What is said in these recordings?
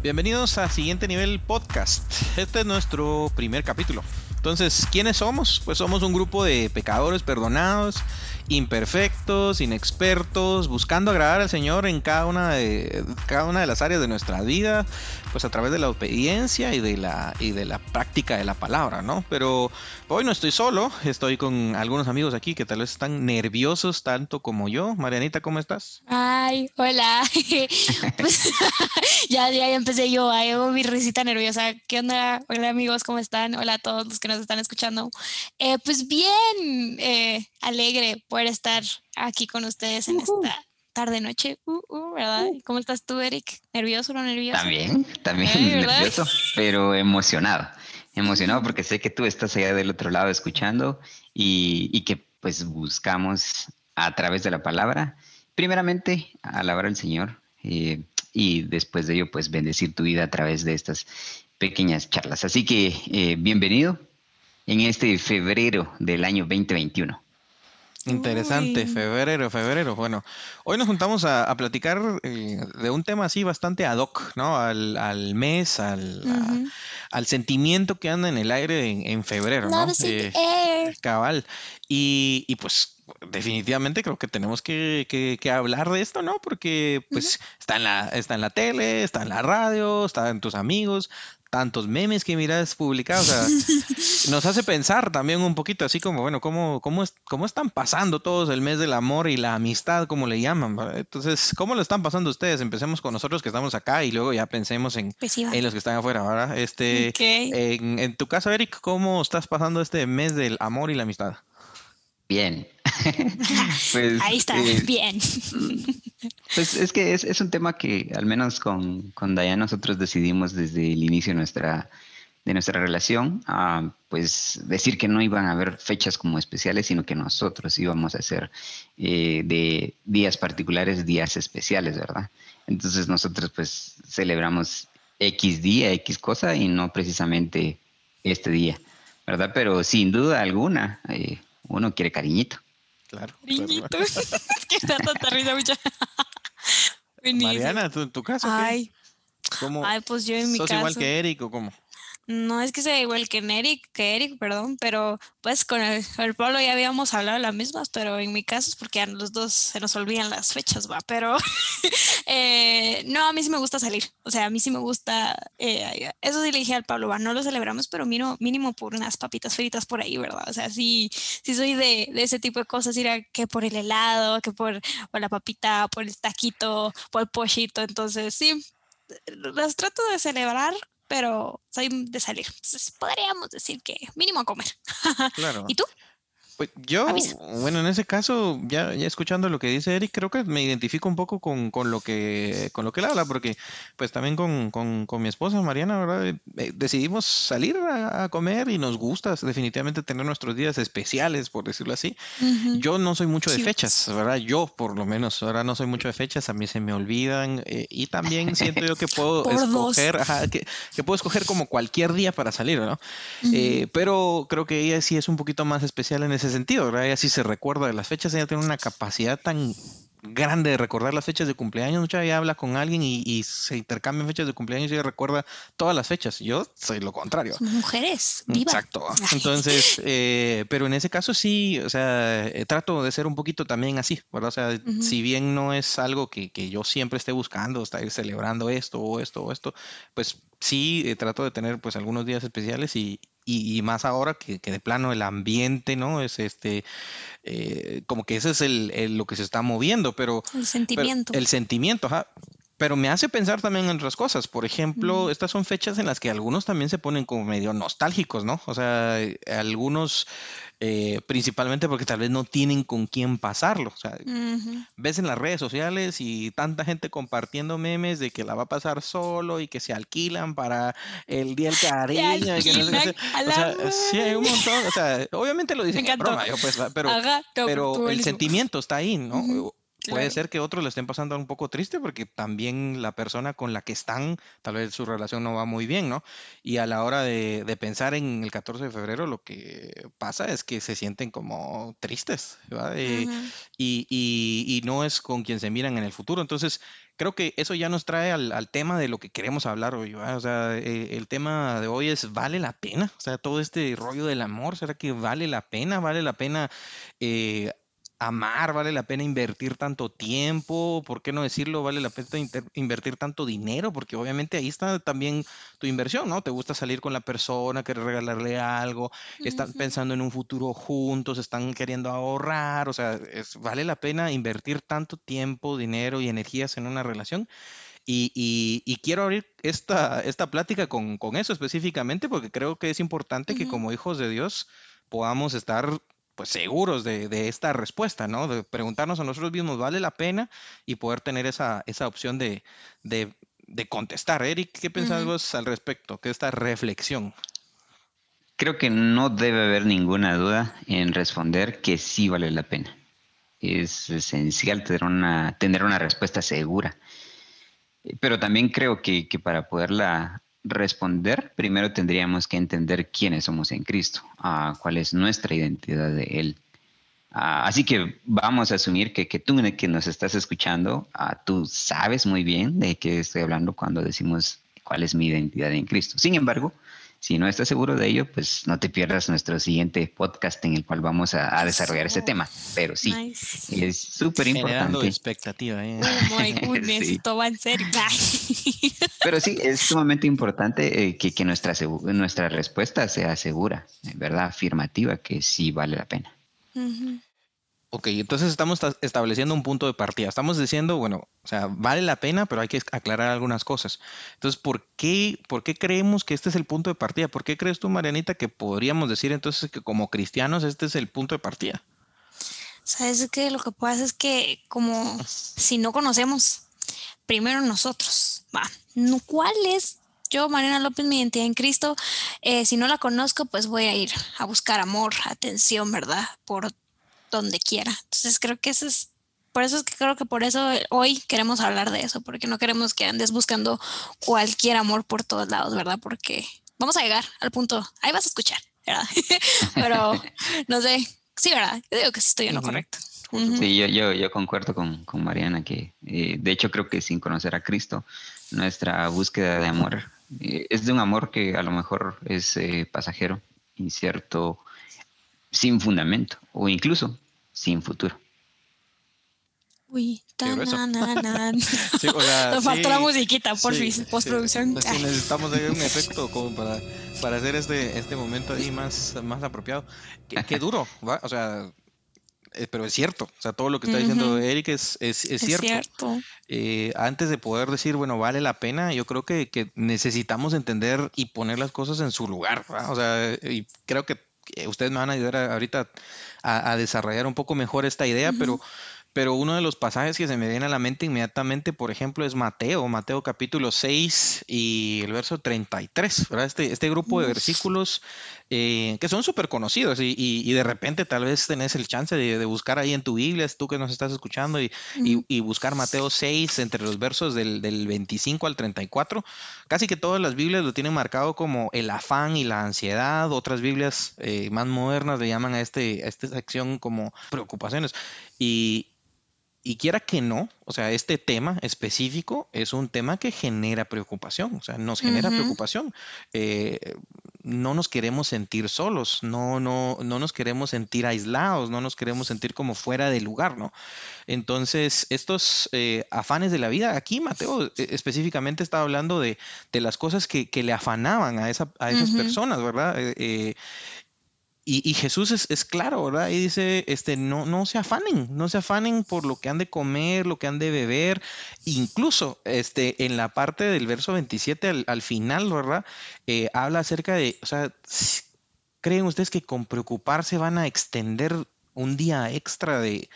Bienvenidos a Siguiente Nivel Podcast. Este es nuestro primer capítulo. Entonces, ¿quiénes somos? Pues somos un grupo de pecadores perdonados, imperfectos, inexpertos, buscando agradar al Señor en cada una de, cada una de las áreas de nuestra vida, pues a través de la obediencia y de la, y de la práctica de la palabra, ¿no? Pero hoy no estoy solo, estoy con algunos amigos aquí que tal vez están nerviosos tanto como yo. Marianita, ¿cómo estás? Ay, hola. Pues, ya, ya empecé yo, hago mi risita nerviosa. ¿Qué onda? Hola amigos, ¿cómo están? Hola a todos los que nos están escuchando. Eh, pues bien, eh, alegre por estar aquí con ustedes en esta tarde noche, uh, uh, ¿verdad? ¿Cómo estás tú, Eric? ¿Nervioso o no nervioso? También, también nervioso, pero emocionado. Emocionado porque sé que tú estás allá del otro lado escuchando y, y que pues buscamos a través de la palabra, primeramente alabar al Señor eh, y después de ello pues bendecir tu vida a través de estas pequeñas charlas. Así que eh, bienvenido en este febrero del año 2021. Interesante, febrero, febrero. Bueno, hoy nos juntamos a, platicar eh, de un tema así bastante ad hoc, ¿no? Al, al mes, al, al sentimiento que anda en el aire en, febrero, ¿no? Eh, cabal. Y, y, pues definitivamente creo que tenemos que, que, hablar de esto, ¿no? Porque pues está, en la, está en la tele, está en la radio, está en tus amigos, tantos memes que miras publicados, o sea, nos hace pensar también un poquito, así como, bueno, ¿cómo, cómo, cómo están pasando todos el mes del amor y la amistad, como le llaman? Entonces, ¿cómo lo están pasando ustedes? Empecemos con nosotros que estamos acá y luego ya pensemos en, pues en los que están afuera, ¿verdad? Este, en, en tu caso, Eric, ¿cómo estás pasando este mes del amor y la amistad? Bien. pues, Ahí está, eh, bien. Pues es que es, es, un tema que al menos con, con nosotros decidimos desde el inicio de nuestra, de nuestra relación, pues decir que no iban a haber fechas como especiales, sino que nosotros íbamos a hacer eh, de días particulares, días especiales, ¿verdad? Entonces nosotros pues celebramos X día, X cosa y no precisamente este día, ¿verdad? Pero sin duda alguna, eh, uno quiere cariñito. Claro. Cariñito. que está tanta risa, mucha. Mariana, ¿tú, en tu caso? Ay. ¿Cómo? Ay, pues yo en mi ¿Sos igual que Eric o cómo? No es que sea igual que Eric, que Eric, perdón, pero pues con el, el, Pablo ya habíamos hablado las mismas, pero en mi caso es porque a los dos se nos olvidan las fechas, va, pero eh, no, a mí sí me gusta salir, o sea, a mí sí me gusta, eh, eso sí le dije al Pablo, va, no lo celebramos, pero mínimo, mínimo por unas papitas fritas por ahí, ¿verdad? O sea, sí, sí soy de, de ese tipo de cosas, ir a, que por el helado, que por, por la papita, por el taquito, por el pochito, entonces sí, los trato de celebrar pero soy de salir. Entonces podríamos decir que mínimo a comer. Claro. ¿Y tú? Pues yo, bueno, en ese caso, ya, ya escuchando lo que dice Eric, creo que me identifico un poco con, con lo que con lo que él habla, porque pues también con, con, con mi esposa Mariana, ¿verdad? Eh, eh, decidimos salir a, comer y nos gusta definitivamente tener nuestros días especiales, por decirlo así. Yo no soy mucho de fechas, ¿verdad? Yo por lo menos, ahora no soy mucho de fechas, a mí se me olvidan eh, y también siento yo que puedo escoger, que, que, puedo escoger como cualquier día para salir, ¿no? pero creo que ella sí es un poquito más especial en ese sentido, ¿verdad? Ella sí se recuerda de las fechas, ella tiene una capacidad tan grande de recordar las fechas de cumpleaños. Mucha ella habla con alguien y, se intercambian fechas de cumpleaños y ella recuerda todas las fechas. Yo soy lo contrario. mujeres, viva. Exacto. Entonces, eh, pero en ese caso sí, o sea, eh, trato de ser un poquito también así, ¿verdad? O sea, si bien no es algo que, que, yo siempre esté buscando, estar celebrando esto o esto o esto, pues sí eh, trato de tener pues algunos días especiales y, y, más ahora que, que, de plano el ambiente, ¿no? Es este, eh, como que ese es el, lo que se está moviendo, pero... El sentimiento. el sentimiento, ajá. Pero me hace pensar también en otras cosas. Por ejemplo, estas son fechas en las que algunos también se ponen como medio nostálgicos, ¿no? O sea, algunos eh, principalmente porque tal vez no tienen con quién pasarlo. O sea, ves en las redes sociales y tanta gente compartiendo memes de que la va a pasar solo y que se alquilan para el día del cariño. o sea, sí, hay un montón. O sea, obviamente lo dicen en broma, yo pues, pero, pero el sentimiento está ahí, ¿no? Puede ser que otros le estén pasando un poco triste porque también la persona con la que están, tal vez su relación no va muy bien, ¿no? Y a la hora de, pensar en el 14 de febrero, lo que pasa es que se sienten como tristes, ¿verdad? Eh, y, y, no es con quien se miran en el futuro. Entonces, creo que eso ya nos trae al, tema de lo que queremos hablar hoy. O sea, eh, el tema de hoy es, ¿vale la pena? O sea, todo este rollo del amor, ¿será que vale la pena? ¿Vale la pena eh, amar, vale la pena invertir tanto tiempo, ¿por qué no decirlo? Vale la pena invertir tanto dinero, porque obviamente ahí está también tu inversión, ¿no? Te gusta salir con la persona, querer regalarle algo, están pensando en un futuro juntos, están queriendo ahorrar, o sea, vale la pena invertir tanto tiempo, dinero y energías en una relación. Y, quiero abrir esta, esta plática con, eso específicamente porque creo que es importante que como hijos de Dios podamos estar pues seguros de, esta respuesta, ¿no? De preguntarnos a nosotros mismos, ¿vale la pena? Y poder tener esa, esa opción de, contestar. Eric, ¿qué pensás vos al respecto? ¿Qué esta reflexión? Creo que no debe haber ninguna duda en responder que sí vale la pena. Es esencial tener una, tener una respuesta segura. Pero también creo que, que para poderla responder, primero tendríamos que entender quiénes somos en Cristo, cuál es nuestra identidad de Él. así que vamos a asumir que, que tú que nos estás escuchando, tú sabes muy bien de qué estoy hablando cuando decimos cuál es mi identidad en Cristo. Sin embargo, si no estás seguro de ello, pues no te pierdas nuestro siguiente podcast en el cual vamos a, desarrollar ese tema. Pero sí, es súper importante. expectativa. ¿eh? Oh my goodness, va en serio. Pero sí, es sumamente importante eh, que, nuestra, nuestra respuesta sea segura, ¿verdad? Afirmativa, que sí vale la pena. Ok, entonces estamos estableciendo un punto de partida. Estamos diciendo, bueno, o sea, vale la pena, pero hay que aclarar algunas cosas. Entonces, ¿por qué, ¿por qué creemos que este es el punto de partida? ¿Por qué crees tú, Marianita, que podríamos decir entonces que como cristianos este es el punto de partida? Sabes que lo que pasa es que como si no conocemos primero nosotros, va, ¿cuál es yo, Mariana López, mi identidad en Cristo? Eh, si no la conozco, pues voy a ir a buscar amor, atención, ¿verdad? Por donde quiera. Entonces creo que eso es, por eso es que creo que por eso hoy queremos hablar de eso, porque no queremos que andes buscando cualquier amor por todos lados, ¿verdad? Porque vamos a llegar al punto, ahí vas a escuchar, ¿verdad? Pero no sé, sí, ¿verdad? Yo digo que sí estoy en lo correcto. Sí, yo, yo, yo concuerdo con, con Mariana que eh, de hecho creo que sin conocer a Cristo, nuestra búsqueda de amor eh, es de un amor que a lo mejor es eh, pasajero, incierto, sin fundamento o incluso sin futuro. Uy, tan, sí, Nos faltó la musiquita, por fin, postproducción. necesitamos un efecto como para, para hacer este, este momento ahí más, más apropiado. Qué, duro, ¿va? O sea, eh, pero es cierto. O sea, todo lo que está diciendo Eric es, es, es, cierto. Eh, antes de poder decir, bueno, vale la pena, yo creo que, que necesitamos entender y poner las cosas en su lugar. ¿va? O sea, y creo que ustedes me van a ayudar ahorita a, desarrollar un poco mejor esta idea, pero pero uno de los pasajes que se me viene a la mente inmediatamente, por ejemplo, es Mateo, Mateo capítulo 6 y el verso 33, ¿verdad? Este, este grupo de versículos eh, que son súper conocidos y, de repente tal vez tenés el chance de, buscar ahí en tu Biblia, tú que nos estás escuchando, y, buscar Mateo 6 entre los versos del, 25 al 34. Casi que todas las Biblias lo tienen marcado como el afán y la ansiedad, otras Biblias eh, más modernas le llaman a, este, a esta sección como preocupaciones. Y, y quiera que no, o sea, este tema específico es un tema que genera preocupación, o sea, nos genera preocupación. Eh, no nos queremos sentir solos, no, no, no nos queremos sentir aislados, no nos queremos sentir como fuera de lugar, ¿no? Entonces, estos eh, afanes de la vida, aquí Mateo eh, específicamente estaba hablando de, las cosas que, le afanaban a, esa, a esas personas, ¿verdad? Y, Jesús es, claro, ¿verdad? Y dice, este, no, no se afanen, no se afanen por lo que han de comer, lo que han de beber. Incluso este, en la parte del verso 27 al, final, ¿verdad? Eh, habla acerca de, o sea, ¿creen ustedes que con preocuparse van a extender un día extra de,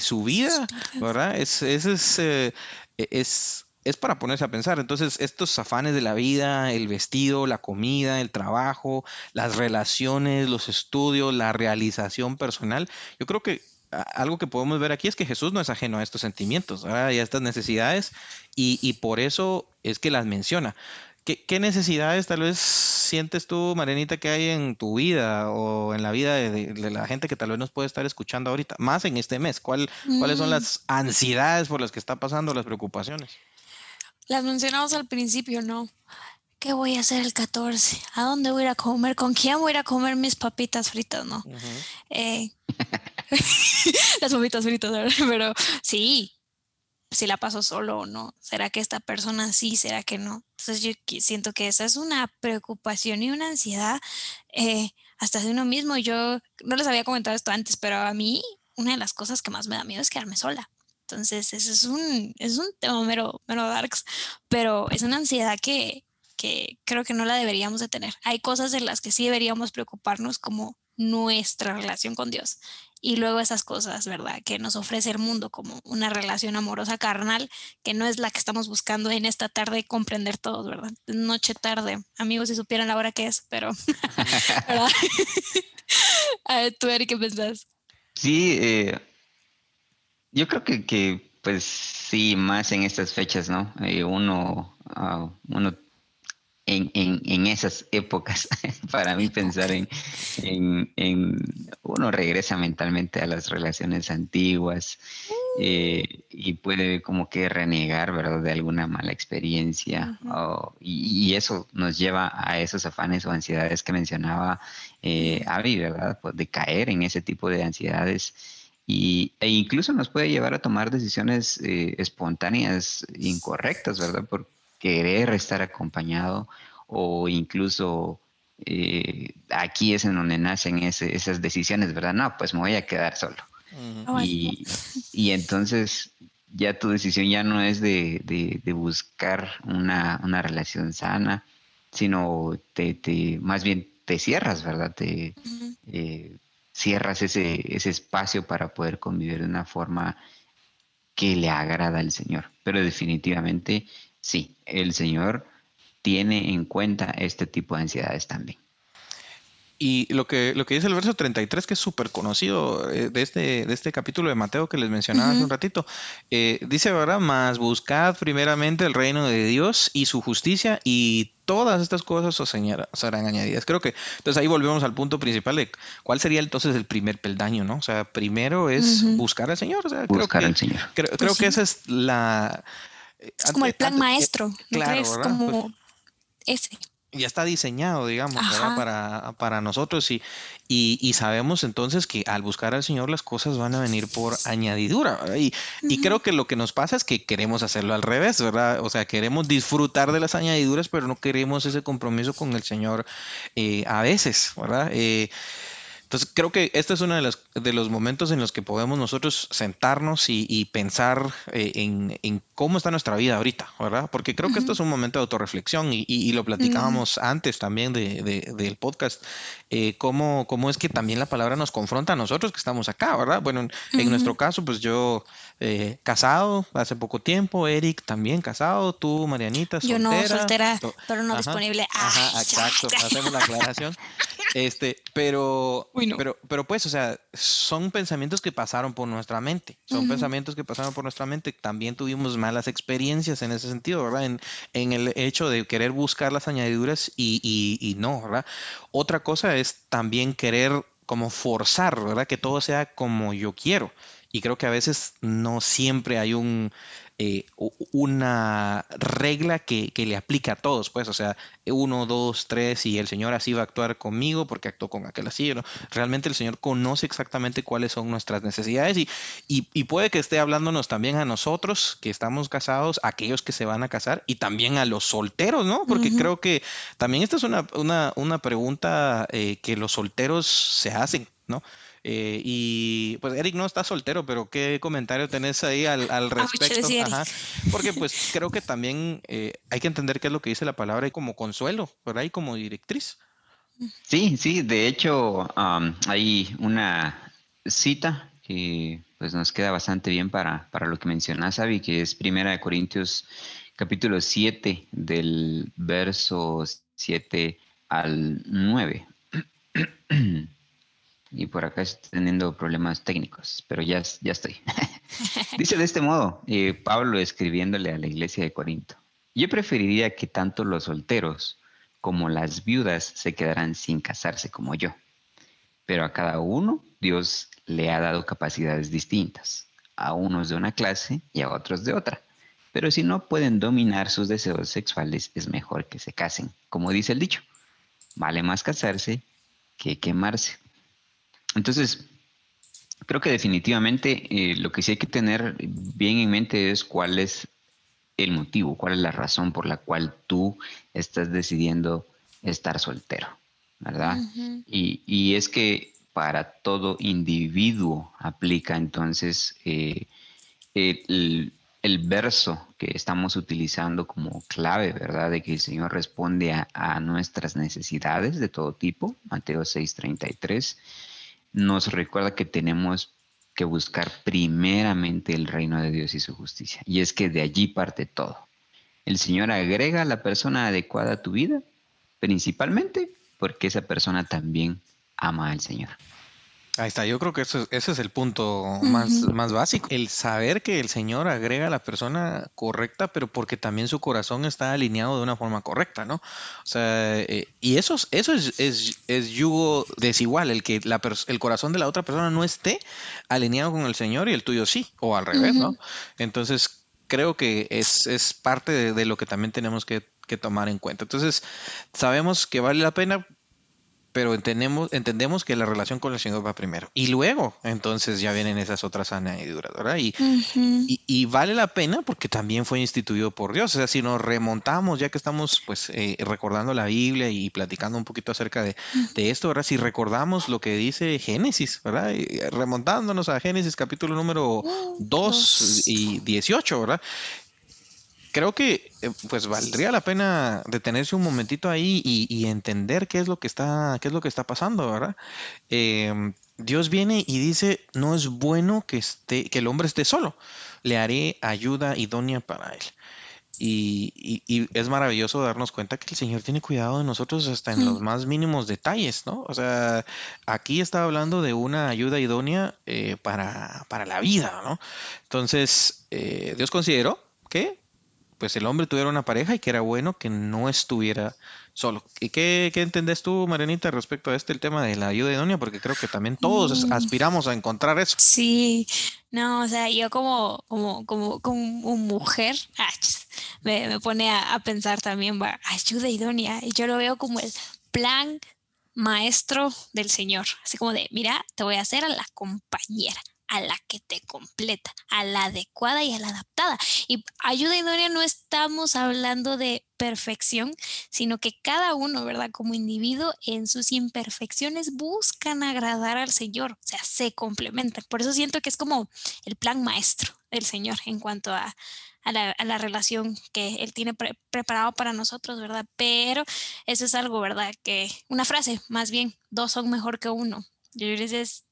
su vida? ¿Verdad? Es, es, eh, es es para ponerse a pensar. Entonces, estos afanes de la vida, el vestido, la comida, el trabajo, las relaciones, los estudios, la realización personal, yo creo que algo que podemos ver aquí es que Jesús no es ajeno a estos sentimientos y a estas necesidades y, y, por eso es que las menciona. ¿Qué, necesidades tal vez sientes tú, Marianita, que hay en tu vida o en la vida de, la gente que tal vez nos puede estar escuchando ahorita, más en este mes? ¿Cuál, ¿Cuáles son mm. las ansiedades por las que está pasando, las preocupaciones? Las mencionamos al principio, ¿no? ¿Qué voy a hacer el 14? ¿A dónde voy a ir a comer? ¿Con quién voy a ir a comer mis papitas fritas? No. Eh, las papitas fritas, pero sí, si la paso solo o no. ¿Será que esta persona sí? ¿Será que no? Entonces yo siento que esa es una preocupación y una ansiedad eh, hasta de uno mismo. Yo no les había comentado esto antes, pero a mí una de las cosas que más me da miedo es quedarme sola. Entonces, ese es un, es un tema mero, mero darks, pero es una ansiedad que, que creo que no la deberíamos de tener. Hay cosas en las que sí deberíamos preocuparnos como nuestra relación con Dios. Y luego esas cosas, ¿verdad? Que nos ofrece el mundo como una relación amorosa carnal, que no es la que estamos buscando en esta tarde comprender todos, ¿verdad? Noche tarde, amigos, si supieran la hora que es, pero... A ver, tú, Eric, ¿qué pensás? Sí, eh, yo creo que, que, pues sí, más en estas fechas, ¿no? Eh, uno, uh, uno en, en, en, esas épocas, para mí pensar en, en, uno regresa mentalmente a las relaciones antiguas eh, y puede como que renegar, ¿verdad?, de alguna mala experiencia y, eso nos lleva a esos afanes o ansiedades que mencionaba eh, Abby, ¿verdad?, pues de caer en ese tipo de ansiedades. Y, e incluso nos puede llevar a tomar decisiones eh, espontáneas incorrectas, ¿verdad? Por, querer estar acompañado o incluso eh, aquí es en donde nacen esas decisiones, ¿verdad? No, pues me voy a quedar solo. y, entonces ya tu decisión ya no es de, buscar una, relación sana, sino te, más bien te cierras, ¿verdad? Te eh, cierras ese, ese espacio para poder convivir de una forma que le agrada al Señor. Pero definitivamente sí, el Señor tiene en cuenta este tipo de ansiedades también. Y lo que, lo que dice el verso 33, que es súper conocido eh, de este, de este capítulo de Mateo que les mencionaba hace un ratito, eh, dice, ¿verdad? Más buscad primeramente el reino de Dios y su justicia y todas estas cosas os serán añadidas. Creo que, entonces ahí volvemos al punto principal de cuál sería entonces el primer peldaño, ¿no? O sea, primero es buscar al Señor. buscar al Señor. Creo, creo pues que esa es la es como el plan maestro, ¿no crees? Como pues ese. Ya está diseñado, digamos, para, para, nosotros y, y, sabemos entonces que al buscar al Señor las cosas van a venir por añadidura. Y, y, creo que lo que nos pasa es que queremos hacerlo al revés, ¿verdad? O sea, queremos disfrutar de las añadiduras, pero no queremos ese compromiso con el Señor eh, a veces, ¿verdad? Eh, entonces, creo que este es uno de los, de los momentos en los que podemos nosotros sentarnos y, pensar eh, en, cómo está nuestra vida ahorita, ¿verdad? Porque creo que esto es un momento de autorreflexión y, lo platicábamos antes también de, del podcast, eh, cómo, cómo, es que también la palabra nos confronta a nosotros que estamos acá, ¿verdad? Bueno, en, nuestro caso, pues yo eh, casado hace poco tiempo, Eric también casado, tú, Marianita, soltera. Yo no, soltera, pero no disponible. Ajá, exacto, hacemos la aclaración. Este, pero pero, pero pues, o sea, son pensamientos que pasaron por nuestra mente, son pensamientos que pasaron por nuestra mente. También tuvimos malas experiencias en ese sentido, ¿verdad? En, en el hecho de querer buscar las añadiduras y, y, y no, ¿verdad? Otra cosa es también querer como forzar, ¿verdad? Que todo sea como yo quiero. Y creo que a veces no siempre hay un, eh, una regla que, le aplica a todos, pues, o sea, uno, dos, tres, y el Señor así va a actuar conmigo porque actuó con aquel así. ¿no? Realmente el Señor conoce exactamente cuáles son nuestras necesidades y, y, puede que esté hablándonos también a nosotros que estamos casados, a aquellos que se van a casar y también a los solteros, ¿no? Porque creo que también esta es una, una, una pregunta eh, que los solteros se hacen, ¿no? Eh, y pues Eric no está soltero, pero ¿qué comentario tenés ahí al, al respecto? porque pues creo que también eh, hay que entender qué es lo que dice la palabra y como consuelo, ¿verdad? Y como directriz. Sí, sí, de hecho hay una cita que pues nos queda bastante bien para, para lo que mencionas, Avi, que es Primera de Corintios capítulo 7 del verso 7 al 9. y por acá estoy teniendo problemas técnicos, pero ya, ya estoy. Dice de este modo, eh, Pablo escribiéndole a la iglesia de Corinto, yo preferiría que tanto los solteros como las viudas se quedaran sin casarse como yo, pero a cada uno Dios le ha dado capacidades distintas, a unos de una clase y a otros de otra. Pero si no pueden dominar sus deseos sexuales, es mejor que se casen, como dice el dicho. Vale más casarse que quemarse. Entonces, creo que definitivamente eh, lo que sí hay que tener bien en mente es cuál es el motivo, cuál es la razón por la cual tú estás decidiendo estar soltero, ¿verdad? y, es que para todo individuo aplica entonces eh, el, el, verso que estamos utilizando como clave, ¿verdad? De que el Señor responde a, a nuestras necesidades de todo tipo, Mateo 6:33 nos recuerda que tenemos que buscar primeramente el reino de Dios y su justicia. Y es que de allí parte todo. El Señor agrega a la persona adecuada a tu vida, principalmente porque esa persona también ama al Señor. Ahí está, yo creo que eso, ese es el punto más, más básico, el saber que el Señor agrega a la persona correcta, pero porque también su corazón está alineado de una forma correcta, ¿no? O sea, eh, y eso, eso es, es, es, yugo desigual, el que la el corazón de la otra persona no esté alineado con el Señor y el tuyo sí, o al revés, ¿no? Entonces, creo que es, es parte de, de, lo que también tenemos que, que tomar en cuenta. Entonces, sabemos que vale la pena pero entendemos, entendemos que la relación con el Señor va primero. Y luego, entonces ya vienen esas otras añadiduras, ¿verdad? Y, y, vale la pena porque también fue instituido por Dios. O sea, si nos remontamos, ya que estamos pues eh, recordando la Biblia y platicando un poquito acerca de, de, esto, ¿verdad? Si recordamos lo que dice Génesis, ¿verdad? remontándonos a Génesis capítulo número 2 y 18, ¿verdad? Creo que eh, pues valdría la pena detenerse un momentito ahí y, entender qué es lo que está, qué es lo que está pasando, ¿verdad? Em, Dios viene y dice, no es bueno que, esté, que el hombre esté solo, le haré ayuda idónea para él. Y, es maravilloso darnos cuenta que el Señor tiene cuidado de nosotros hasta en los más mínimos detalles, ¿no? O sea, aquí está hablando de una ayuda idónea eh, para, la vida, ¿no? Entonces, eh, Dios consideró que pues el hombre tuviera una pareja y que era bueno que no estuviera solo. ¿Y qué, qué entendés tú, Marianita, respecto a este el tema de la ayuda idónea? Porque creo que también todos mm. aspiramos a encontrar eso. Sí, no, o sea, yo como, como, como, como mujer me, me, pone a, a, pensar también, va, ayuda idónea, y yo lo veo como el plan maestro del Señor, así como de, mira, te voy a hacer a la compañera a la que te completa, a la adecuada y a la adaptada. Y ayuda idónea no estamos hablando de perfección, sino que cada uno, ¿verdad? Como individuo en sus imperfecciones buscan agradar al Señor, o sea, se complementan. Por eso siento que es como el plan maestro del Señor en cuanto a, la, relación que Él tiene preparado para nosotros, ¿verdad? Pero eso es algo, ¿verdad? Que una frase, más bien, dos son mejor que uno. Yo les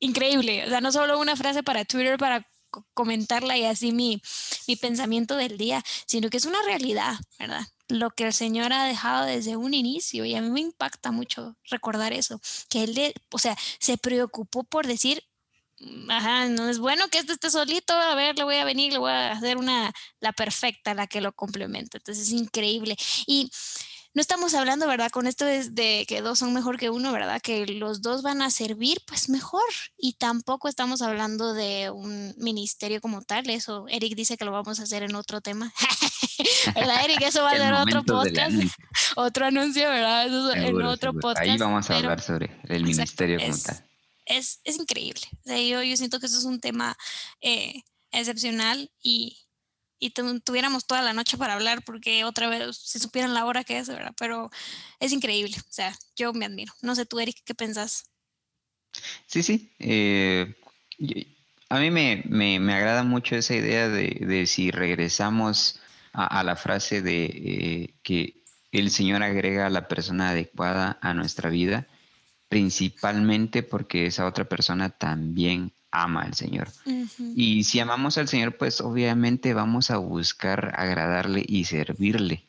increíble. O sea, no solo una frase para Twitter para comentarla y así mi, mi pensamiento del día, sino que es una realidad, ¿verdad? Lo que el Señor ha dejado desde un inicio y a mí me impacta mucho recordar eso, que Él, o sea, se preocupó por decir, mm, ajá, no es bueno que este esté solito, a ver, le voy a venir, le voy a hacer una, la perfecta, la que lo complementa. Entonces es increíble. Y no estamos hablando, ¿verdad? Con esto de que dos son mejor que uno, ¿verdad? Que los dos van a servir, pues mejor. Y tampoco estamos hablando de un ministerio como tal. Eso, Eric dice que lo vamos a hacer en otro tema. ¿Verdad, Eric? Eso va a ser otro podcast. Otro anuncio, ¿verdad? Eso en otro podcast. Ahí vamos a hablar sobre el ministerio como tal. Es, es increíble. O sea, yo, yo siento que eso es un tema eh, excepcional y, y tuviéramos toda la noche para hablar porque otra vez si supieran la hora que es, ¿verdad? Pero es increíble, o sea, yo me admiro. No sé tú, Eric, ¿qué pensás? Sí, sí. Eh, a mí me, me, agrada mucho esa idea de, de si regresamos a, la frase de eh, que el Señor agrega a la persona adecuada a nuestra vida, principalmente porque esa otra persona también ama al Señor. Y si amamos al Señor, pues obviamente vamos a buscar agradarle y servirle.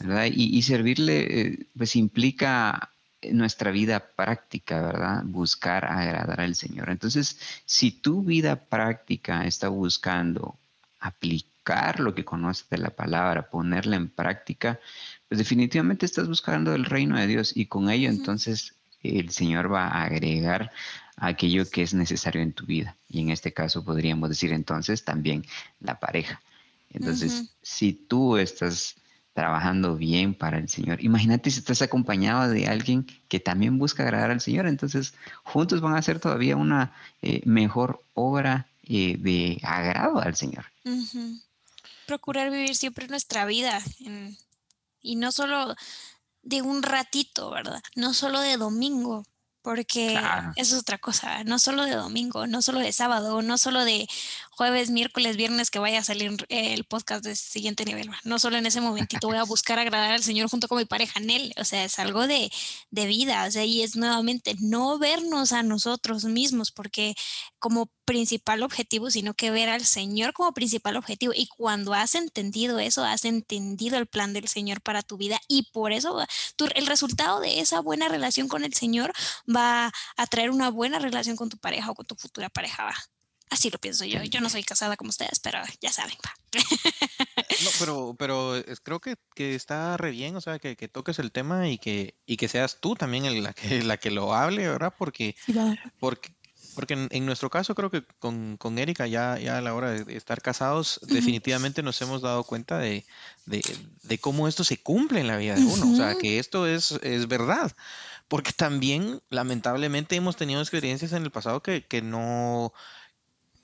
¿verdad? Y, servirle, eh, pues implica nuestra vida práctica, ¿verdad? Buscar agradar al Señor. Entonces, si tu vida práctica está buscando aplicar lo que conoces de la palabra, ponerla en práctica, pues definitivamente estás buscando el reino de Dios y con ello entonces el Señor va a agregar aquello que es necesario en tu vida. Y en este caso podríamos decir entonces también la pareja. Entonces, si tú estás trabajando bien para el Señor, imagínate si estás acompañado de alguien que también busca agradar al Señor, entonces juntos van a hacer todavía una eh, mejor obra eh, de agrado al Señor. Procurar vivir siempre nuestra vida y no solo de un ratito, ¿verdad? No solo de domingo, porque eso es otra cosa, no solo de domingo, no solo de sábado, no solo de jueves, miércoles, viernes que vaya a salir el podcast de siguiente nivel, no solo en ese momentito voy a buscar agradar al Señor junto con mi pareja en él, o sea, es algo de, de vida, o sea, y es nuevamente no vernos a nosotros mismos, porque como principal objetivo, sino que ver al Señor como principal objetivo. Y cuando has entendido eso, has entendido el plan del Señor para tu vida y por eso el resultado de esa buena relación con el Señor va a traer una buena relación con tu pareja o con tu futura pareja. Así lo pienso yo. Yo no soy casada como ustedes, pero ya saben. No, pero, pero creo que, que, está re bien, o sea, que, que, toques el tema y que, y que seas tú también la que, la que lo hable, ¿verdad? Porque, porque porque en, nuestro caso creo que con, con Erika ya, ya a la hora de estar casados definitivamente nos hemos dado cuenta de, de, cómo esto se cumple en la vida de uno, o sea, que esto es, es verdad, porque también lamentablemente hemos tenido experiencias en el pasado que, que no,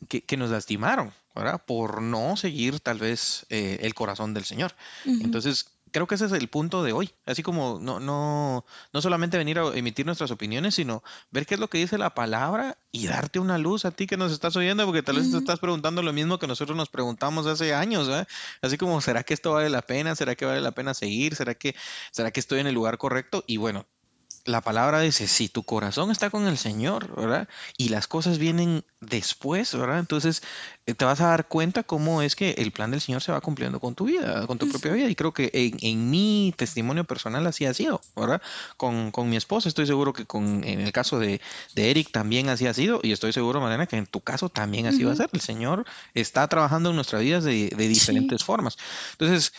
que, que, nos lastimaron, ¿verdad? Por no seguir tal vez eh, el corazón del Señor. Entonces, creo que ese es el punto de hoy. Así como no, no, no solamente venir a emitir nuestras opiniones, sino ver qué es lo que dice la palabra y darte una luz a ti que nos estás oyendo, porque tal vez te estás preguntando lo mismo que nosotros nos preguntamos hace años. ¿eh? Así como, ¿será que esto vale la pena? ¿Será que vale la pena seguir? ¿Será que, ¿Será que estoy en el lugar correcto? Y bueno, la palabra dice, si tu corazón está con el Señor, ¿verdad? Y las cosas vienen después, ¿verdad? Entonces eh, te vas a dar cuenta cómo es que el plan del Señor se va cumpliendo con tu vida, con tu propia vida. Y creo que en, mi testimonio personal así ha sido, ¿verdad? Con, mi esposa, estoy seguro que con, en el caso de, Eric también así ha sido. Y estoy seguro, Mariana, que en tu caso también así va a ser. El Señor está trabajando en nuestras vidas de, diferentes formas. Entonces,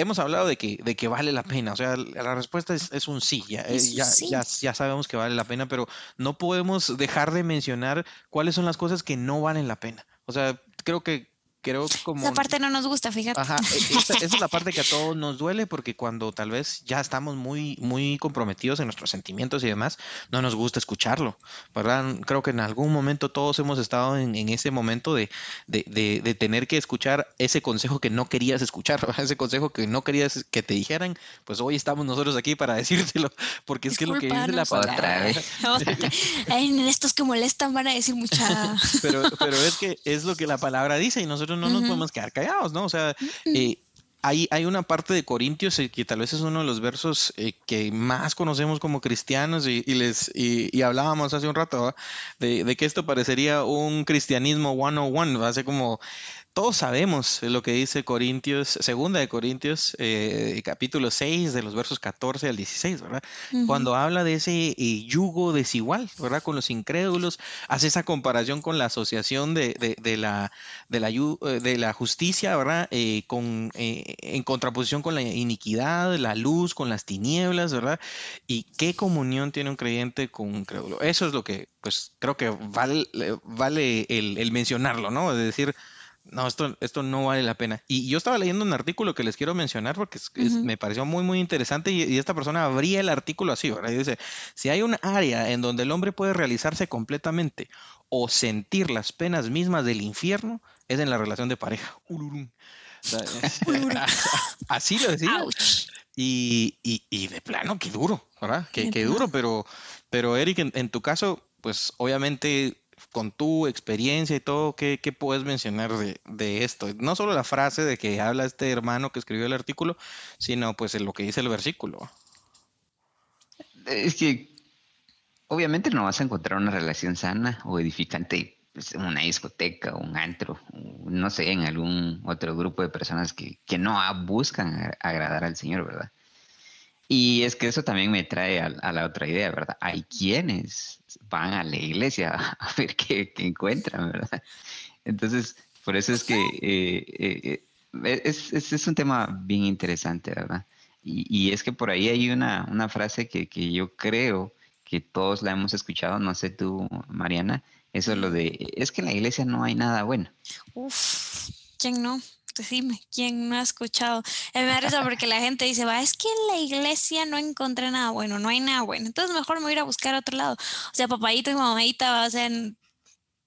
hemos hablado de que, de que vale la pena. O sea, la respuesta es, un sí. Ya, eh, ya, ya, ya, sabemos que vale la pena, pero no podemos dejar de mencionar cuáles son las cosas que no valen la pena. O sea, creo que creo como... Esa parte no nos gusta, fíjate. Ajá, e, esa, es la parte que a todos nos duele porque cuando tal vez ya estamos muy, muy comprometidos en nuestros sentimientos y demás, no nos gusta escucharlo, ¿verdad? Creo que en algún momento todos hemos estado en, ese momento de, de, tener que escuchar ese consejo que no querías escuchar, ese consejo que no querías que te dijeran, pues hoy estamos nosotros aquí para decírtelo, porque es que lo que dice la palabra... en estos que molestan van a decir mucha... pero, pero es que es lo que la palabra dice y nosotros no nos podemos quedar callados, ¿no? O sea, eh, hay, hay, una parte de Corintios eh, que tal vez es uno de los versos eh, que más conocemos como cristianos y, les y, hablábamos hace un rato de, de, que esto parecería un cristianismo 101, hace como todos sabemos lo que dice Corintios, segunda de Corintios, eh, capítulo 6, de los versos 14 al 16, ¿verdad? Cuando habla de ese eh, yugo desigual, ¿verdad? Con los incrédulos, hace esa comparación con la asociación de, la, de, la, eh, de la justicia, ¿verdad? con, en contraposición con la iniquidad, la luz, con las tinieblas, ¿verdad? Y qué comunión tiene un creyente con un incrédulo. Eso es lo que, pues, creo que vale, vale el, el mencionarlo, ¿no? Es decir, no, esto, esto no vale la pena. Y yo estaba leyendo un artículo que les quiero mencionar porque me pareció muy, muy interesante y, esta persona abría el artículo así, ¿verdad? Y dice, si hay un área en donde el hombre puede realizarse completamente o sentir las penas mismas del infierno, es en la relación de pareja. así lo decía. Y, y, de plano, qué duro, ¿verdad? Qué, qué duro, pero, pero Eric, en tu caso, pues obviamente con tu experiencia y todo, ¿qué, puedes mencionar de, esto? No solo la frase de que habla este hermano que escribió el artículo, sino pues en lo que dice el versículo. Es que obviamente no vas a encontrar una relación sana o edificante pues, en una discoteca un antro, no sé, en algún otro grupo de personas que no buscan agradar al Señor, ¿verdad? Y es que eso también me trae a, la otra idea, ¿verdad? Hay quienes van a la iglesia a ver qué, encuentran, ¿verdad? Entonces, por eso es que eh, eh, eh, es, un tema bien interesante, ¿verdad? Y, es que por ahí hay una, una frase que, que, yo creo que todos la hemos escuchado, no sé tú, Mariana, eso es lo de, es que en la iglesia no hay nada bueno. Uf, ¿quién no? Decime, ¿quién no ha escuchado? Me da risa porque la gente dice, va, es que en la iglesia no encontré nada bueno, no hay nada bueno. Entonces mejor me voy a ir a buscar a otro lado. O sea, papadito y mamadita, o sea,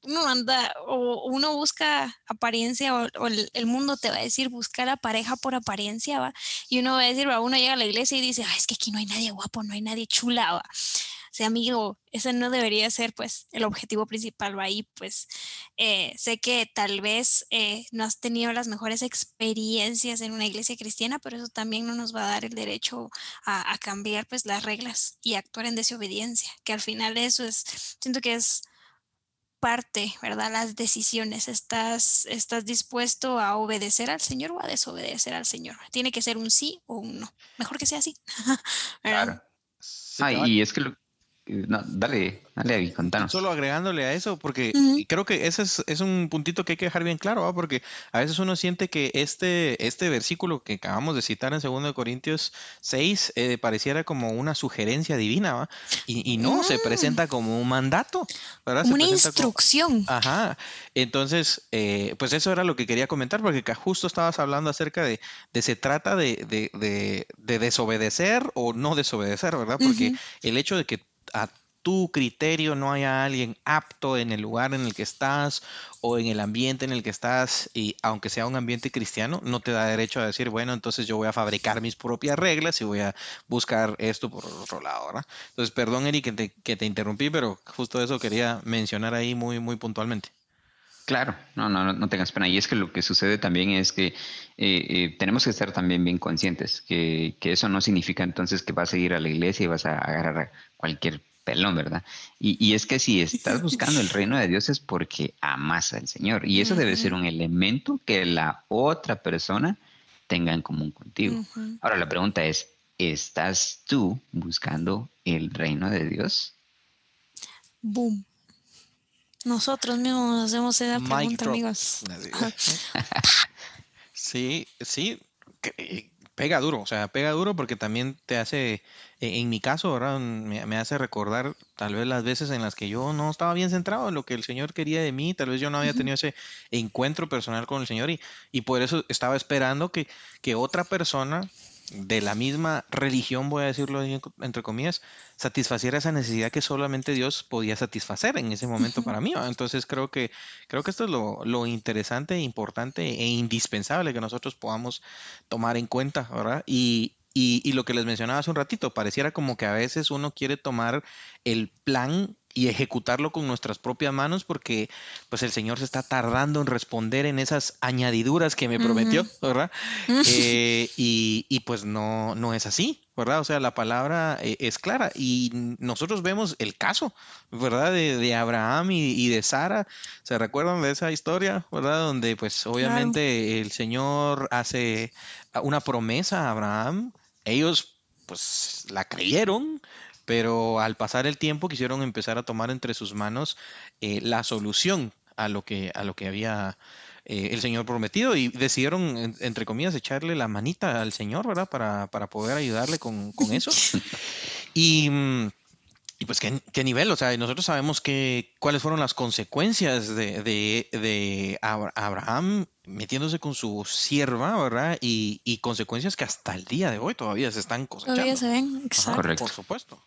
uno anda o uno busca apariencia o, el, mundo te va a decir buscar a pareja por apariencia, va. Y uno va a decir, va, uno llega a la iglesia y dice, es que aquí no hay nadie guapo, no hay nadie chula, va sea, amigo, ese no debería ser pues el objetivo principal. Ahí pues eh, sé que tal vez eh, no has tenido las mejores experiencias en una iglesia cristiana, pero eso también no nos va a dar el derecho a, cambiar pues las reglas y actuar en desobediencia, que al final eso es, siento que es parte, ¿verdad? Las decisiones. ¿Estás, ¿Estás dispuesto a obedecer al Señor o a desobedecer al Señor? Tiene que ser un sí o un no. Mejor que sea así. claro. Ah, y es que lo, no, dale, dale, contanos. Solo agregándole a eso, porque creo que ese es, un puntito que hay que dejar bien claro, porque a veces uno siente que este, este versículo que acabamos de citar en 2 Corintios 6 eh, pareciera como una sugerencia divina, Y, no, se mm. presenta como un mandato, una instrucción. Ajá. Entonces, eh, pues eso era lo que quería comentar, porque justo estabas hablando acerca de, de se trata de, desobedecer o no desobedecer, ¿verdad? Porque el hecho de que a tu criterio no haya alguien apto en el lugar en el que estás o en el ambiente en el que estás, y aunque sea un ambiente cristiano, no te da derecho a decir, bueno, entonces yo voy a fabricar mis propias reglas y voy a buscar esto por otro lado, ¿verdad? Entonces, perdón, Eric, que te, que te interrumpí, pero justo eso quería mencionar ahí muy, muy puntualmente. Claro, no, no, no tengas pena. Y es que lo que sucede también es que eh, eh, tenemos que estar también bien conscientes que, que, eso no significa entonces que vas a ir a la iglesia y vas a agarrar cualquier pelón, ¿verdad? Y, es que si estás buscando el reino de Dios es porque amas al Señor. Y eso debe ser un elemento que la otra persona tenga en común contigo. Ahora la pregunta es, ¿estás tú buscando el reino de Dios? Boom. Nosotros mismos nos hacemos esa pregunta, amigos. sí, sí, eh, pega duro, o sea, pega duro porque también te hace e, en mi caso, ¿verdad? Me, hace recordar tal vez las veces en las que yo no estaba bien centrado en lo que el Señor quería de mí, tal vez yo no había tenido ese encuentro personal con el Señor y, y por eso estaba esperando que, que otra persona de la misma religión, voy a decirlo entre comillas, satisfaciera esa necesidad que solamente Dios podía satisfacer en ese momento para mí. Entonces creo que, creo que esto es lo, lo, interesante, importante e indispensable que nosotros podamos tomar en cuenta, ¿verdad? Y, y, lo que les mencionaba hace un ratito, pareciera como que a veces uno quiere tomar el plan y ejecutarlo con nuestras propias manos porque pues el Señor se está tardando en responder en esas añadiduras que me prometió, ¿verdad? Eh, y, pues no, no es así, ¿verdad? O sea, la palabra eh, es clara y nosotros vemos el caso, ¿verdad? De, Abraham y, de Sara. ¿Se recuerdan de esa historia, ¿verdad? Donde pues obviamente el Señor hace una promesa a Abraham ellos pues la creyeron, pero al pasar el tiempo quisieron empezar a tomar entre sus manos eh, la solución a lo que, a lo que había eh, el Señor prometido y decidieron, entre comillas, echarle la manita al Señor, ¿verdad? Para, para poder ayudarle con, con eso. Y mm, y pues ¿qué, nivel, o sea, nosotros sabemos que cuáles fueron las consecuencias de, de, Abraham metiéndose con su sierva, ¿verdad? Y, y, consecuencias que hasta el día de hoy todavía se están cosechando. Todavía se ven, exacto. por supuesto.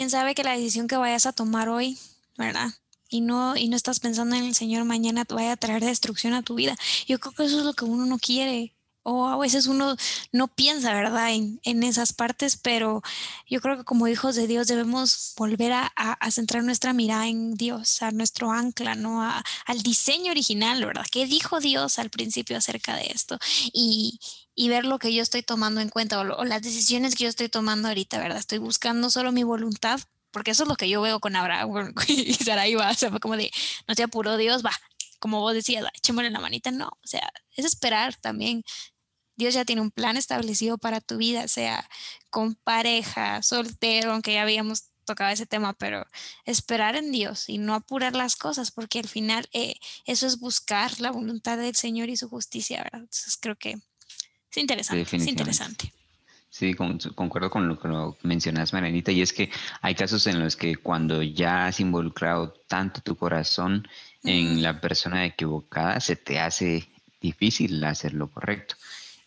Quién sabe que la decisión que vayas a tomar hoy, ¿verdad? Y no, y no estás pensando en el Señor mañana vaya a traer destrucción a tu vida. Yo creo que eso es lo que uno no quiere o a veces uno no piensa, ¿verdad?, en, en, esas partes, pero yo creo que como hijos de Dios debemos volver a, a, centrar nuestra mirada en Dios, a nuestro ancla, ¿no? A, al diseño original, ¿verdad? ¿Qué dijo Dios al principio acerca de esto? Y, y ver lo que yo estoy tomando en cuenta o, las decisiones que yo estoy tomando ahorita, ¿verdad? Estoy buscando solo mi voluntad, porque eso es lo que yo veo con Abraham y Sarai va, o sea, fue como de, no te apuró Dios, va, como vos decías, echémosle la manita, no, o sea, es esperar también Dios ya tiene un plan establecido para tu vida, sea con pareja, soltero, aunque ya habíamos tocado ese tema, pero esperar en Dios y no apurar las cosas, porque al final eh, eso es buscar la voluntad del Señor y su justicia, ¿verdad? Entonces creo que es interesante, es interesante. Sí, concuerdo con lo que mencionas, Marianita, y es que hay casos en los que cuando ya has involucrado tanto tu corazón en la persona equivocada, se te hace difícil hacer lo correcto.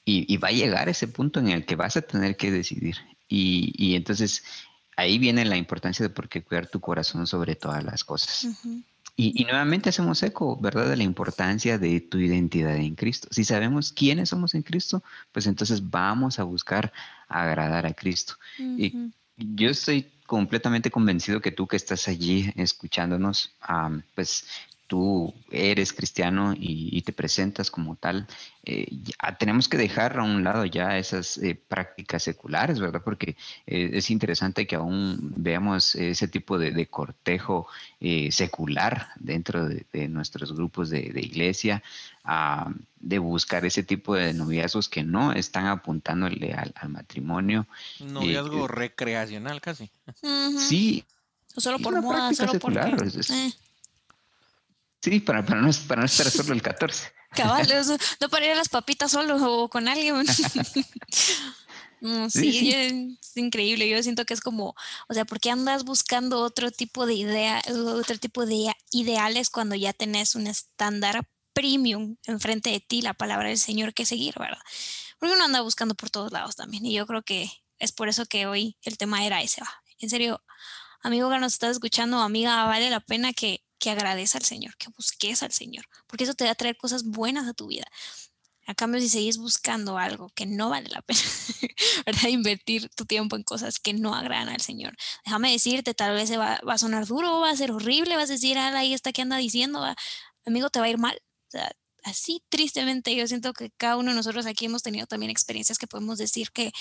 Y, va a llegar ese punto en el que vas a tener que decidir. Y, entonces ahí viene la importancia de por qué cuidar tu corazón sobre todas las cosas. Y, nuevamente hacemos eco, ¿verdad?, de la importancia de tu identidad en Cristo. Si sabemos quiénes somos en Cristo, pues entonces vamos a buscar agradar a Cristo. Y yo estoy completamente convencido que tú que estás allí escuchándonos, pues tú eres cristiano y, te presentas como tal, eh, tenemos que dejar a un lado ya esas eh, prácticas seculares, ¿verdad? Porque eh, es interesante que aún veamos ese tipo de, cortejo secular dentro de, nuestros grupos de, iglesia, ah, de buscar ese tipo de noviazgos que no están apuntándole al, matrimonio. Un noviazgo recreacional casi. Sí. O solo por moda, solo por... Sí, para, para, no, para no estar solo el 14. Cabal, no para ir a las papitas solo o con alguien. sí, es increíble. Yo siento que es como, o sea, ¿por qué andas buscando otro tipo de idea, otro tipo de ideales cuando ya tenés un estándar premium enfrente de ti, la palabra del Señor que seguir, ¿verdad? Porque uno anda buscando por todos lados también. Y yo creo que es por eso que hoy el tema era ese. En serio, amigo que nos estás escuchando, amiga, vale la pena que que agradezca al Señor, que busques al Señor, porque eso te va a traer cosas buenas a tu vida. A cambio, si seguís buscando algo que no vale la pena, ¿verdad? Invertir tu tiempo en cosas que no agradan al Señor. Déjame decirte, tal vez va, va, a sonar duro, va a ser horrible, vas a decir, ah, ahí está que anda diciendo, amigo, te va a ir mal. Así tristemente, yo siento que cada uno de nosotros aquí hemos tenido también experiencias que podemos decir que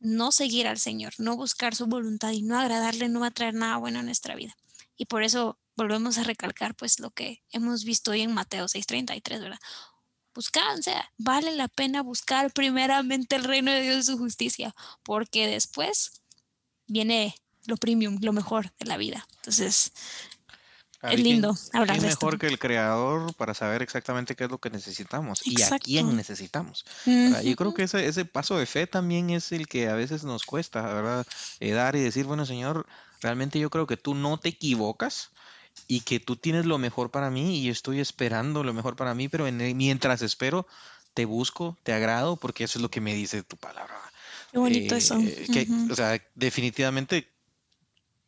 no seguir al Señor, no buscar su voluntad y no agradarle no va a traer nada bueno a nuestra vida. Y por eso volvemos a recalcar pues lo que hemos visto hoy en Mateo 6:33, ¿verdad? Buscar, o sea, vale la pena buscar primeramente el reino de Dios y su justicia, porque después viene lo premium, lo mejor de la vida. Entonces, es lindo hablar de mejor que el creador para saber exactamente qué es lo que necesitamos y a quién necesitamos. Yo creo que ese, ese paso de fe también es el que a veces nos cuesta, ¿verdad? Eh, dar y decir, bueno, Señor, realmente yo creo que tú no te equivocas y que tú tienes lo mejor para mí y estoy esperando lo mejor para mí, pero mientras espero, te busco, te agrado, porque eso es lo que me dice tu palabra. Qué bonito eso. Eh, que, O sea, definitivamente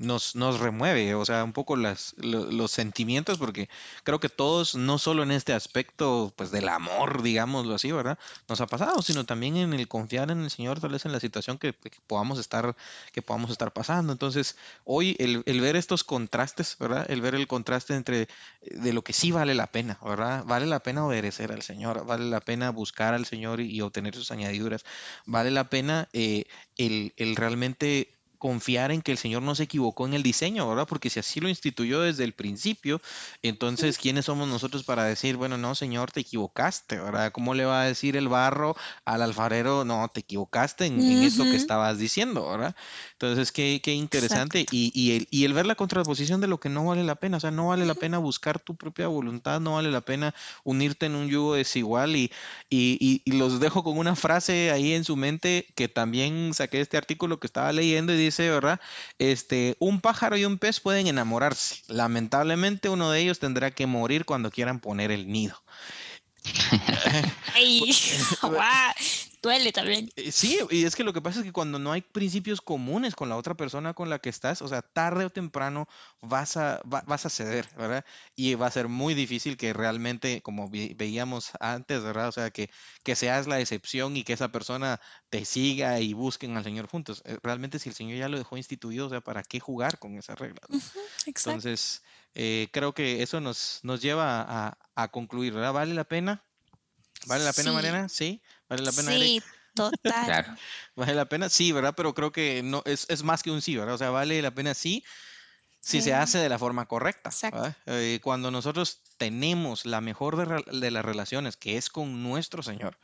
nos, nos remueve, o sea, un poco las, los sentimientos, porque creo que todos, no solo en este aspecto, pues del amor, digámoslo así, ¿verdad? Nos ha pasado, sino también en el confiar en el Señor, tal vez en la situación que, podamos estar, que podamos estar pasando. Entonces, hoy el, el, ver estos contrastes, ¿verdad? El ver el contraste entre eh, de lo que sí vale la pena, ¿verdad? Vale la pena obedecer al Señor, vale la pena buscar al Señor y, obtener sus añadiduras, vale la pena eh, el, el realmente confiar en que el Señor no se equivocó en el diseño, ¿verdad? Porque si así lo instituyó desde el principio, entonces, ¿quiénes somos nosotros para decir, bueno, no, Señor, te equivocaste, ¿verdad? ¿Cómo le va a decir el barro al alfarero, no, te equivocaste en, eso que estabas diciendo, ¿verdad? Entonces, qué, qué interesante. Y, y, el, y el ver la contraposición de lo que no vale la pena, o sea, no vale la pena buscar tu propia voluntad, no vale la pena unirte en un yugo desigual y, y, y los dejo con una frase ahí en su mente que también saqué este artículo que estaba leyendo y dice, Este, un pájaro y un pez pueden enamorarse. Lamentablemente uno de ellos tendrá que morir cuando quieran poner el nido. duele también. Eh, sí, y es que lo que pasa es que cuando no hay principios comunes con la otra persona con la que estás, o sea, tarde o temprano vas a, vas a ceder, ¿verdad? Y va a ser muy difícil que realmente, como veíamos antes, ¿verdad? O sea, que, que seas la excepción y que esa persona te siga y busquen al Señor juntos. Eh, realmente si el Señor ya lo dejó instituido, o sea, ¿para qué jugar con esas reglas? Entonces, eh, creo que eso nos, nos lleva a, a concluir, ¿verdad? ¿Vale la pena? ¿Vale la pena, Mariana? Sí. ¿Vale la pena? Sí, total. ¿Vale la pena? Sí, ¿verdad? Pero creo que no es, es, más que un sí, ¿verdad? O sea, vale la pena sí si se hace de la forma correcta. Eh, cuando nosotros tenemos la mejor de, de, las relaciones, que es con nuestro Señor,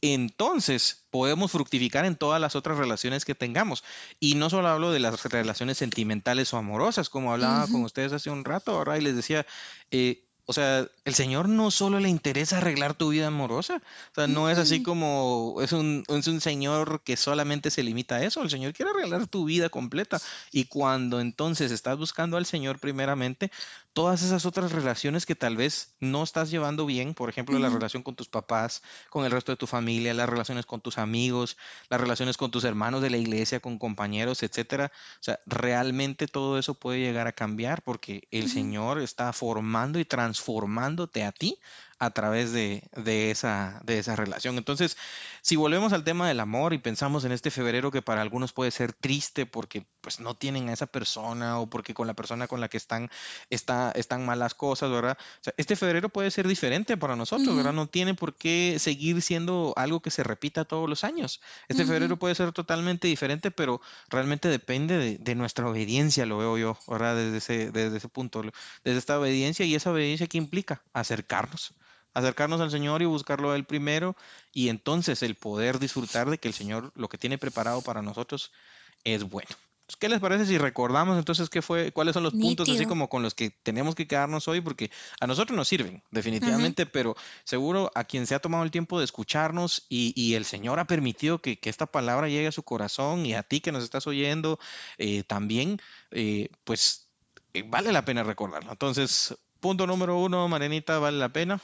entonces podemos fructificar en todas las otras relaciones que tengamos. Y no solo hablo de las relaciones sentimentales o amorosas, como hablaba con ustedes hace un rato, ahora y les decía, eh, o sea, el Señor no solo le interesa arreglar tu vida amorosa, o sea, no es así como es un, es un Señor que solamente se limita a eso, el Señor quiere arreglar tu vida completa. Y cuando entonces estás buscando al Señor primeramente, todas esas otras relaciones que tal vez no estás llevando bien, por ejemplo, la relación con tus papás, con el resto de tu familia, las relaciones con tus amigos, las relaciones con tus hermanos de la iglesia, con compañeros, etcétera. O sea, realmente todo eso puede llegar a cambiar porque el Señor está formando y transformándote a ti a través de, esa, de esa relación. Entonces, si volvemos al tema del amor y pensamos en este febrero que para algunos puede ser triste porque pues no tienen a esa persona o porque con la persona con la que están, está, están malas cosas, ¿verdad? este febrero puede ser diferente para nosotros, ¿verdad? No tiene por qué seguir siendo algo que se repita todos los años. Este febrero puede ser totalmente diferente, pero realmente depende de, nuestra obediencia, lo veo yo, ¿verdad? Desde ese, desde ese punto, desde esta obediencia y esa obediencia que implica acercarnos acercarnos al Señor y buscarlo a Él primero y entonces el poder disfrutar de que el Señor lo que tiene preparado para nosotros es bueno. ¿Qué les parece si recordamos entonces qué fue, cuáles son los puntos así como con los que tenemos que quedarnos hoy? Porque a nosotros nos sirven, definitivamente, pero seguro a quien se ha tomado el tiempo de escucharnos y, el Señor ha permitido que, esta palabra llegue a su corazón y a ti que nos estás oyendo eh, también, eh, pues eh, vale la pena recordarlo. Entonces, punto número uno, Marenita, vale la pena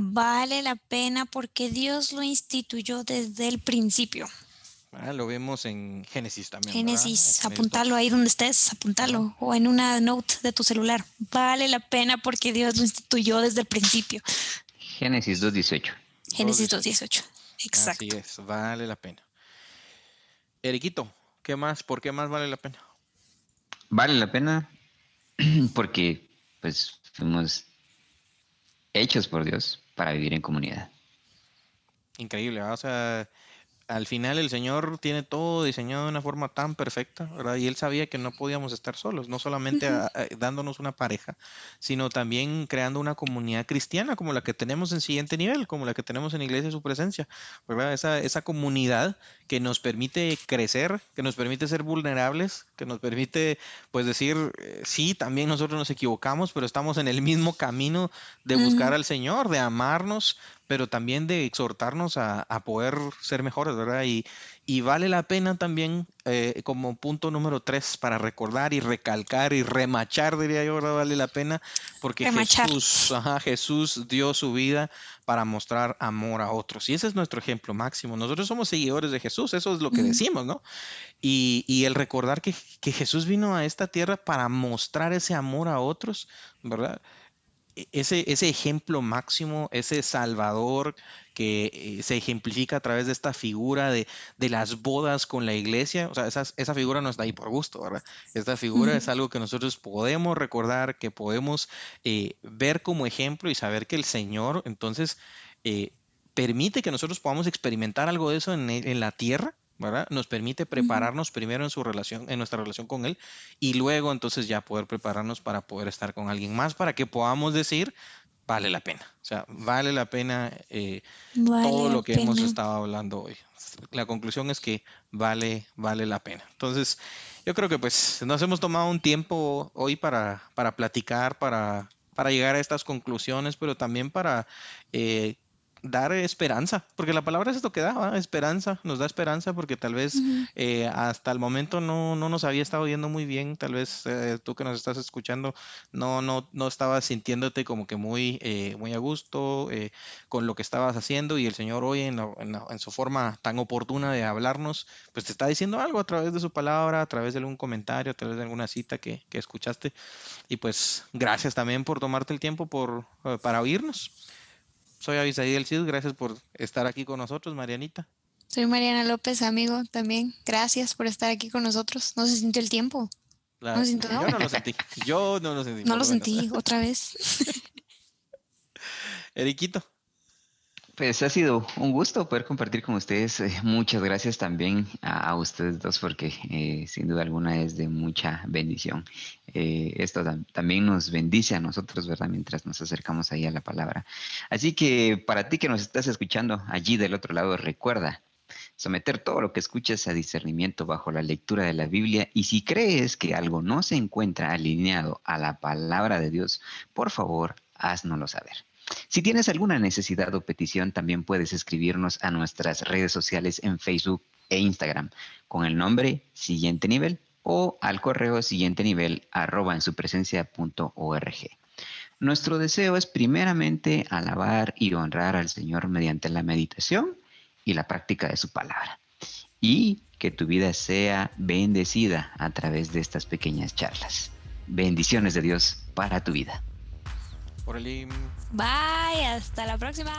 vale la pena porque Dios lo instituyó desde el principio. Ah, lo vemos en Génesis también. Génesis, apuntalo ahí donde estés, apuntalo o en una note de tu celular. Vale la pena porque Dios lo instituyó desde el principio. Génesis 2.18. Génesis 2.18, exacto. Así es, vale la pena. Eriquito, ¿qué más? ¿Por qué más vale la pena? Vale la pena porque pues fuimos hechos por Dios para vivir en comunidad. Increíble, o sea, al final el Señor tiene todo diseñado de una forma tan perfecta, ¿verdad? Y Él sabía que no podíamos estar solos, no solamente dándonos una pareja, sino también creando una comunidad cristiana como la que tenemos en siguiente nivel, como la que tenemos en Iglesia Su Presencia, ¿verdad? Esa, esa comunidad que nos permite crecer, que nos permite ser vulnerables, que nos permite, pues, decir, eh, sí, también nosotros nos equivocamos, pero estamos en el mismo camino de buscar al Señor, de amarnos, pero también de exhortarnos a, poder ser mejores, ¿verdad? Y, y vale la pena también, eh, como punto número tres, para recordar y recalcar y remachar, diría yo, ¿verdad? Vale la pena, porque Jesús, Jesús dio su vida para mostrar amor a otros. Y ese es nuestro ejemplo máximo. Nosotros somos seguidores de Jesús, eso es lo que decimos, ¿no? Y, y el recordar que, que Jesús vino a esta tierra para mostrar ese amor a otros, ¿verdad? E-, ese, ese ejemplo máximo, ese salvador que eh, se ejemplifica a través de esta figura de, las bodas con la iglesia, o sea, esa, figura no está ahí por gusto, ¿verdad? Esta figura es algo que nosotros podemos recordar, que podemos eh, ver como ejemplo y saber que el Señor entonces eh, permite que nosotros podamos experimentar algo de eso en, en la tierra nos permite prepararnos primero en su relación, en nuestra relación con él, y luego entonces ya poder prepararnos para poder estar con alguien más, para que podamos decir, vale la pena. O sea, vale la pena eh, todo lo que hemos estado hablando hoy. La conclusión es que vale, vale la pena. Entonces, yo creo que pues nos hemos tomado un tiempo hoy para, para platicar, para, para llegar a estas conclusiones, pero también para eh, dar esperanza, porque la palabra es esto que da, esperanza, nos da esperanza porque tal vez eh, hasta el momento no, no, nos había estado yendo muy bien, tal vez eh, tú que nos estás escuchando no, no, no estabas sintiéndote como que muy, eh, muy a gusto con lo que estabas haciendo y el Señor hoy en, en, su forma tan oportuna de hablarnos, pues te está diciendo algo a través de su palabra, a través de algún comentario, a través de alguna cita que, que escuchaste. Y pues gracias también por tomarte el tiempo por, para oírnos. Soy Avisaí del CID, gracias por estar aquí con nosotros, Marianita. Soy Mariana López, amigo, también. Gracias por estar aquí con nosotros. No se sintió el tiempo. ¿No se sintió? Yo no lo sentí. Yo no lo sentí. No lo sentí, otra vez. Eriquito. Pues ha sido un gusto poder compartir con ustedes. Eh, muchas gracias también a, ustedes dos porque eh, sin duda alguna es de mucha bendición. Eh, esto también nos bendice a nosotros, ¿verdad? Mientras nos acercamos ahí a la palabra. Así que para ti que nos estás escuchando allí del otro lado, recuerda someter todo lo que escuches a discernimiento bajo la lectura de la Biblia y si crees que algo no se encuentra alineado a la palabra de Dios, por favor, haznoslo saber. Si tienes alguna necesidad o petición, también puedes escribirnos a nuestras redes sociales en Facebook e Instagram con el nombre Siguiente Nivel o al correo siguiente nivel arroba en su presencia Nuestro deseo es primeramente alabar y honrar al Señor mediante la meditación y la práctica de su palabra. Y que tu vida sea bendecida a través de estas pequeñas charlas. Bendiciones de Dios para tu vida. Bye, hasta la próxima.